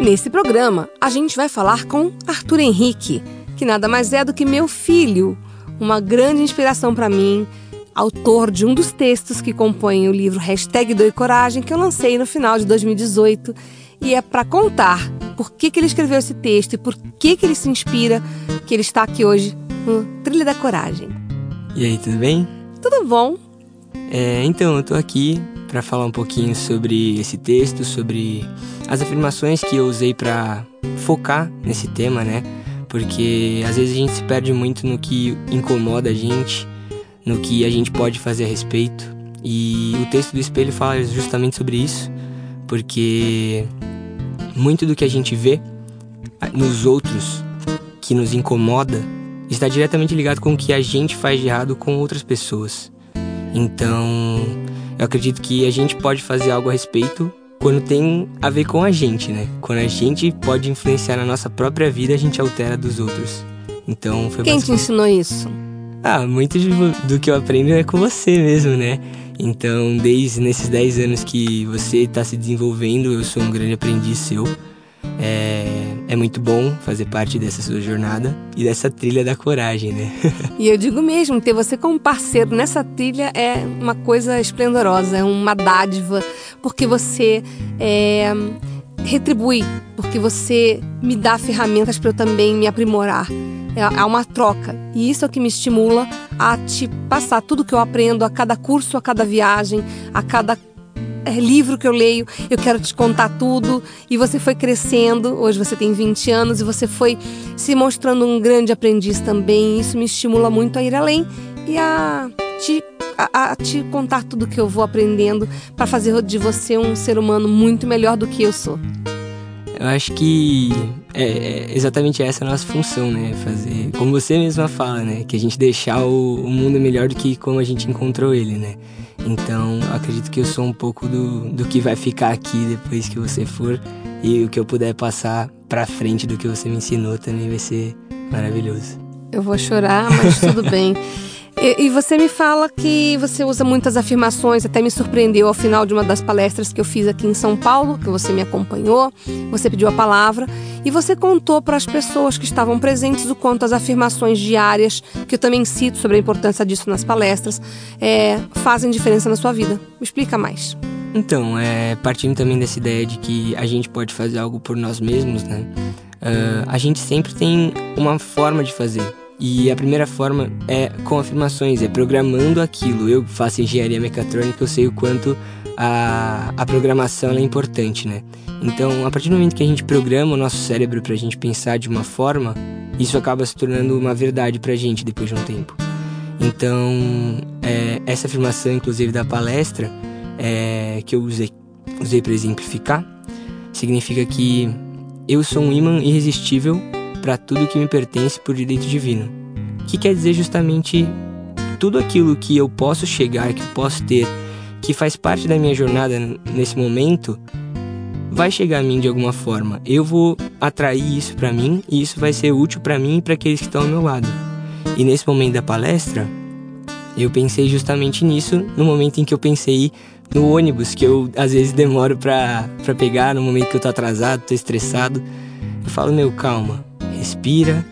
Nesse programa, a gente vai falar com Arthur Henrique, que nada mais é do que meu filho, uma grande inspiração para mim, autor de um dos textos que compõem o livro Hashtag Doi Coragem, que eu lancei no final de 2018. E é para contar por que, que ele escreveu esse texto e por que, que ele se inspira que ele está aqui hoje no Trilha da Coragem. E aí, tudo bem? Tudo bom? É, então, eu tô aqui para falar um pouquinho sobre esse texto, sobre as afirmações que eu usei para focar nesse tema, né? Porque às vezes a gente se perde muito no que incomoda a gente, no que a gente pode fazer a respeito. E o texto do espelho fala justamente sobre isso, porque muito do que a gente vê nos outros que nos incomoda está diretamente ligado com o que a gente faz de errado com outras pessoas. Então, eu acredito que a gente pode fazer algo a respeito quando tem a ver com a gente, né? Quando a gente pode influenciar na nossa própria vida, a gente altera dos outros. Então foi Quem te ensinou isso? Ah, muito do que eu aprendo é com você mesmo, né? Então, desde nesses 10 anos que você está se desenvolvendo, eu sou um grande aprendiz seu. É, é muito bom fazer parte dessa sua jornada e dessa trilha da coragem, né? e eu digo mesmo, ter você como parceiro nessa trilha é uma coisa esplendorosa, é uma dádiva, porque você é, retribui, porque você me dá ferramentas para eu também me aprimorar. É, é uma troca e isso é o que me estimula a te passar tudo que eu aprendo a cada curso, a cada viagem, a cada livro que eu leio, eu quero te contar tudo. E você foi crescendo, hoje você tem 20 anos e você foi se mostrando um grande aprendiz também. Isso me estimula muito a ir além e a te, a, a te contar tudo que eu vou aprendendo para fazer de você um ser humano muito melhor do que eu sou. Eu acho que é, é exatamente essa a nossa função, né? Fazer, como você mesma fala, né? Que a gente deixar o, o mundo melhor do que como a gente encontrou ele, né? Então, acredito que eu sou um pouco do, do que vai ficar aqui depois que você for. E o que eu puder passar pra frente do que você me ensinou também vai ser maravilhoso. Eu vou chorar, mas tudo bem. E, e, você me fala que você usa muitas afirmações, até me surpreendeu ao final de uma das palestras que eu fiz aqui em São Paulo, que você me acompanhou, você pediu a palavra e você contou para as pessoas que estavam presentes o quanto as afirmações diárias, que eu também cito sobre a importância disso nas palestras, é, fazem diferença na sua vida. Me explica mais. Então, é, partindo também dessa ideia de que a gente pode fazer algo por nós mesmos, né? Uh, a gente sempre tem uma forma de fazer. E a primeira forma é com afirmações, é programando aquilo. Eu faço engenharia mecatrônica, eu sei o quanto a, a programação é importante, né? Então, a partir do momento que a gente programa o nosso cérebro para a gente pensar de uma forma, isso acaba se tornando uma verdade para a gente depois de um tempo. Então, é, essa afirmação, inclusive da palestra, é, que eu usei, usei para exemplificar, significa que eu sou um imã irresistível para tudo que me pertence por direito divino. Que quer dizer justamente tudo aquilo que eu posso chegar, que eu posso ter, que faz parte da minha jornada nesse momento, vai chegar a mim de alguma forma. Eu vou atrair isso para mim e isso vai ser útil para mim e para aqueles que estão ao meu lado. E nesse momento da palestra, eu pensei justamente nisso no momento em que eu pensei no ônibus que eu às vezes demoro para pegar, no momento que eu tô atrasado, tô estressado. Eu falo, meu, calma respira.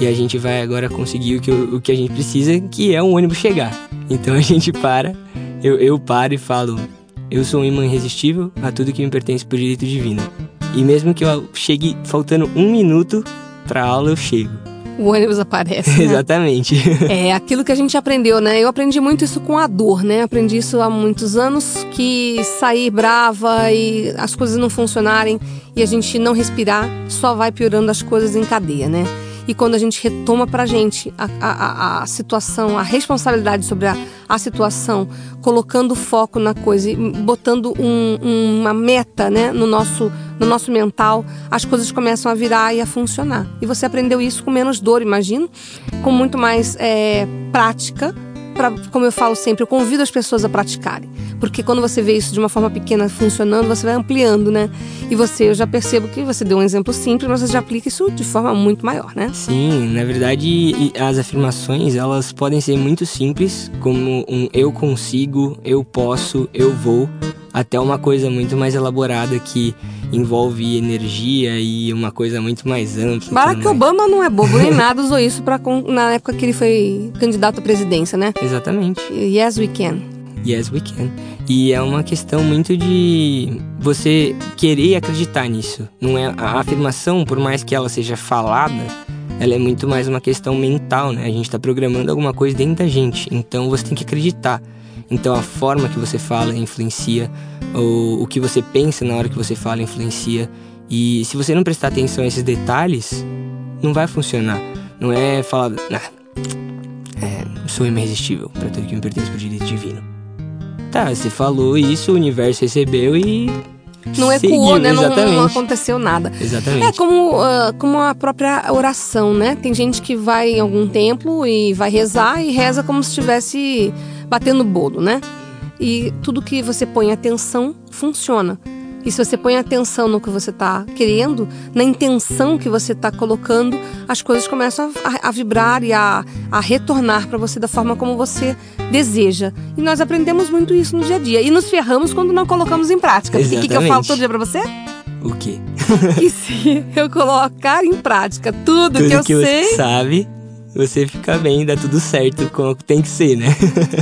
E a gente vai agora conseguir o que, o que a gente precisa, que é um ônibus chegar. Então a gente para, eu, eu paro e falo: Eu sou um imã irresistível a tudo que me pertence por direito divino. E mesmo que eu chegue faltando um minuto pra aula, eu chego o ônibus aparece. Né? Exatamente. É aquilo que a gente aprendeu, né? Eu aprendi muito isso com a dor, né? Aprendi isso há muitos anos que sair brava e as coisas não funcionarem e a gente não respirar só vai piorando as coisas em cadeia, né? E quando a gente retoma gente a, a, a situação, a responsabilidade sobre a, a situação, colocando foco na coisa e botando um, uma meta né, no, nosso, no nosso mental, as coisas começam a virar e a funcionar. E você aprendeu isso com menos dor, imagino, com muito mais é, prática como eu falo sempre, eu convido as pessoas a praticarem. Porque quando você vê isso de uma forma pequena funcionando, você vai ampliando, né? E você, eu já percebo que você deu um exemplo simples, mas você já aplica isso de forma muito maior, né? Sim, na verdade, as afirmações, elas podem ser muito simples, como um eu consigo, eu posso, eu vou, até uma coisa muito mais elaborada que envolve energia e uma coisa muito mais ampla. Barack Obama não é bobo nem nada, usou isso pra, na época que ele foi candidato à presidência, né? Exatamente. Yes, we can. Yes, we can. E é uma questão muito de você querer acreditar nisso. Não é a afirmação, por mais que ela seja falada, ela é muito mais uma questão mental, né? A gente está programando alguma coisa dentro da gente. Então você tem que acreditar. Então a forma que você fala influencia, ou o que você pensa na hora que você fala influencia. E se você não prestar atenção a esses detalhes, não vai funcionar. Não é falar, ah, é, sou irresistível para tudo que me pertence por direito divino. Tá, você falou isso, o universo recebeu e não ecoou, né? Não, não, aconteceu nada. Exatamente. É como, uh, como a própria oração, né? Tem gente que vai em algum templo e vai rezar e reza como se estivesse batendo bolo, né? E tudo que você põe atenção funciona. E se você põe atenção no que você está querendo, na intenção que você está colocando, as coisas começam a, a vibrar e a, a retornar para você da forma como você deseja. E nós aprendemos muito isso no dia a dia. E nos ferramos quando não colocamos em prática. Exatamente. E o que, que eu falo todo dia para você? O quê? que se eu colocar em prática tudo, tudo que eu que sei. Você sabe você fica bem, dá tudo certo como tem que ser, né?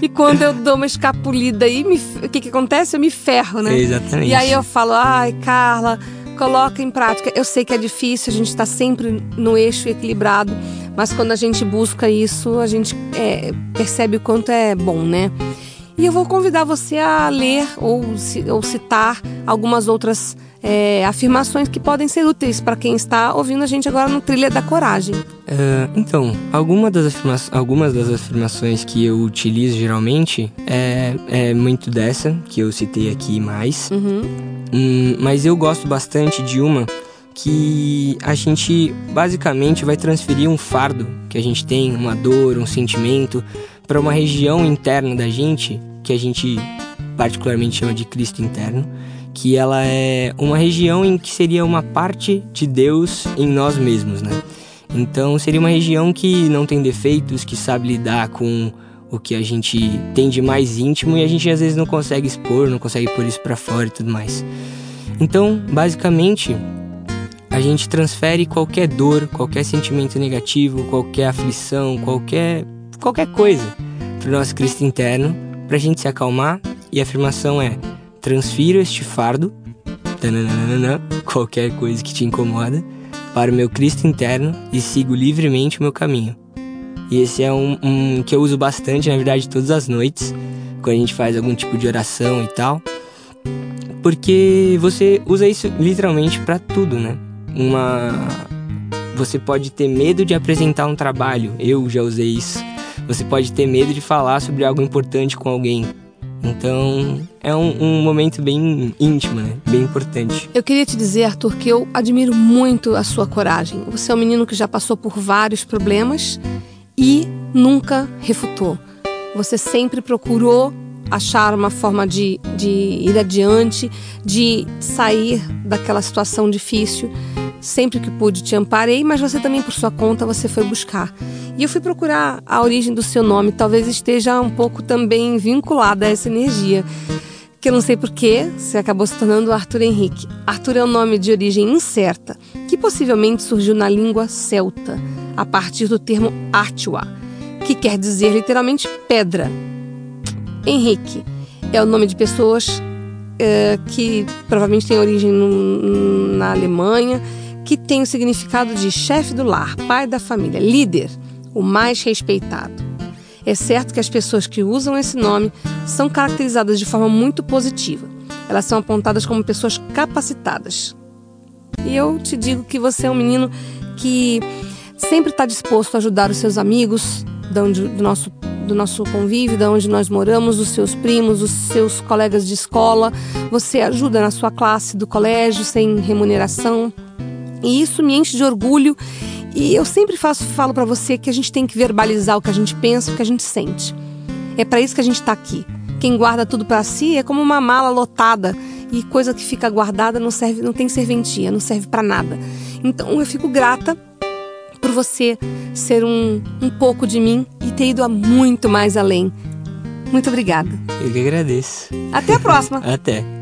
e quando eu dou uma escapulida aí, me, o que que acontece? Eu me ferro, né? Exatamente. E aí eu falo, ai, Carla, coloca em prática. Eu sei que é difícil, a gente está sempre no eixo equilibrado, mas quando a gente busca isso, a gente é, percebe o quanto é bom, né? E eu vou convidar você a ler ou, ou citar algumas outras é, afirmações que podem ser úteis para quem está ouvindo a gente agora no Trilha da Coragem. Uh, então, alguma das afirma algumas das afirmações que eu utilizo geralmente é, é muito dessa, que eu citei aqui mais. Uhum. Hum, mas eu gosto bastante de uma que a gente basicamente vai transferir um fardo que a gente tem, uma dor, um sentimento, para uma região interna da gente, que a gente particularmente chama de Cristo interno que ela é uma região em que seria uma parte de Deus em nós mesmos, né? Então seria uma região que não tem defeitos, que sabe lidar com o que a gente tem de mais íntimo e a gente às vezes não consegue expor, não consegue pôr isso para fora e tudo mais. Então, basicamente, a gente transfere qualquer dor, qualquer sentimento negativo, qualquer aflição, qualquer qualquer coisa para o nosso Cristo interno, para a gente se acalmar. E a afirmação é: transfiro este fardo, qualquer coisa que te incomoda, para o meu Cristo interno e sigo livremente o meu caminho. E esse é um, um que eu uso bastante, na verdade, todas as noites, quando a gente faz algum tipo de oração e tal. Porque você usa isso literalmente para tudo, né? Uma você pode ter medo de apresentar um trabalho. Eu já usei isso. Você pode ter medo de falar sobre algo importante com alguém. Então, é um, um, momento bem íntimo, né? Bem importante. Eu queria te dizer, Arthur, que eu admiro muito a sua coragem. Você é um menino que já passou por vários problemas e nunca refutou. Você sempre procurou achar uma forma de, de ir adiante, de sair daquela situação difícil. Sempre que pude te amparei, mas você também por sua conta você foi buscar. E eu fui procurar a origem do seu nome, talvez esteja um pouco também vinculada a essa energia. Que eu não sei porquê, você acabou se tornando Arthur Henrique. Arthur é um nome de origem incerta, que possivelmente surgiu na língua celta, a partir do termo Artua, que quer dizer literalmente pedra. Henrique é o nome de pessoas é, que provavelmente têm origem no, na Alemanha, que tem o significado de chefe do lar, pai da família, líder o mais respeitado. É certo que as pessoas que usam esse nome são caracterizadas de forma muito positiva. Elas são apontadas como pessoas capacitadas. E eu te digo que você é um menino que sempre está disposto a ajudar os seus amigos do, nosso, do nosso convívio, de onde nós moramos, os seus primos, os seus colegas de escola. Você ajuda na sua classe do colégio sem remuneração. E isso me enche de orgulho. E eu sempre faço, falo para você que a gente tem que verbalizar o que a gente pensa, o que a gente sente. É para isso que a gente está aqui. Quem guarda tudo para si é como uma mala lotada e coisa que fica guardada não serve, não tem serventia, não serve para nada. Então eu fico grata por você ser um, um pouco de mim e ter ido a muito mais além. Muito obrigada. Eu que agradeço. Até a próxima. Até.